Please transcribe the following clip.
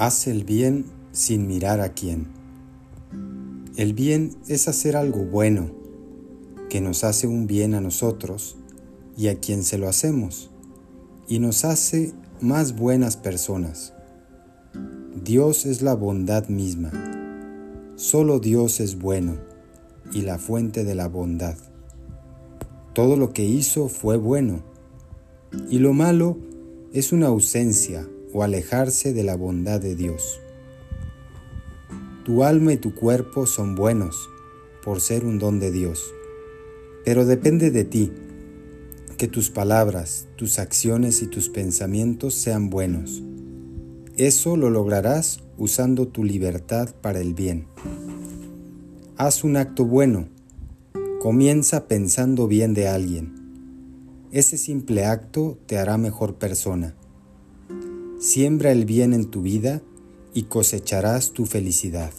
Haz el bien sin mirar a quién. El bien es hacer algo bueno, que nos hace un bien a nosotros y a quien se lo hacemos, y nos hace más buenas personas. Dios es la bondad misma. Solo Dios es bueno y la fuente de la bondad. Todo lo que hizo fue bueno, y lo malo es una ausencia o alejarse de la bondad de Dios. Tu alma y tu cuerpo son buenos por ser un don de Dios, pero depende de ti que tus palabras, tus acciones y tus pensamientos sean buenos. Eso lo lograrás usando tu libertad para el bien. Haz un acto bueno. Comienza pensando bien de alguien. Ese simple acto te hará mejor persona. Siembra el bien en tu vida y cosecharás tu felicidad.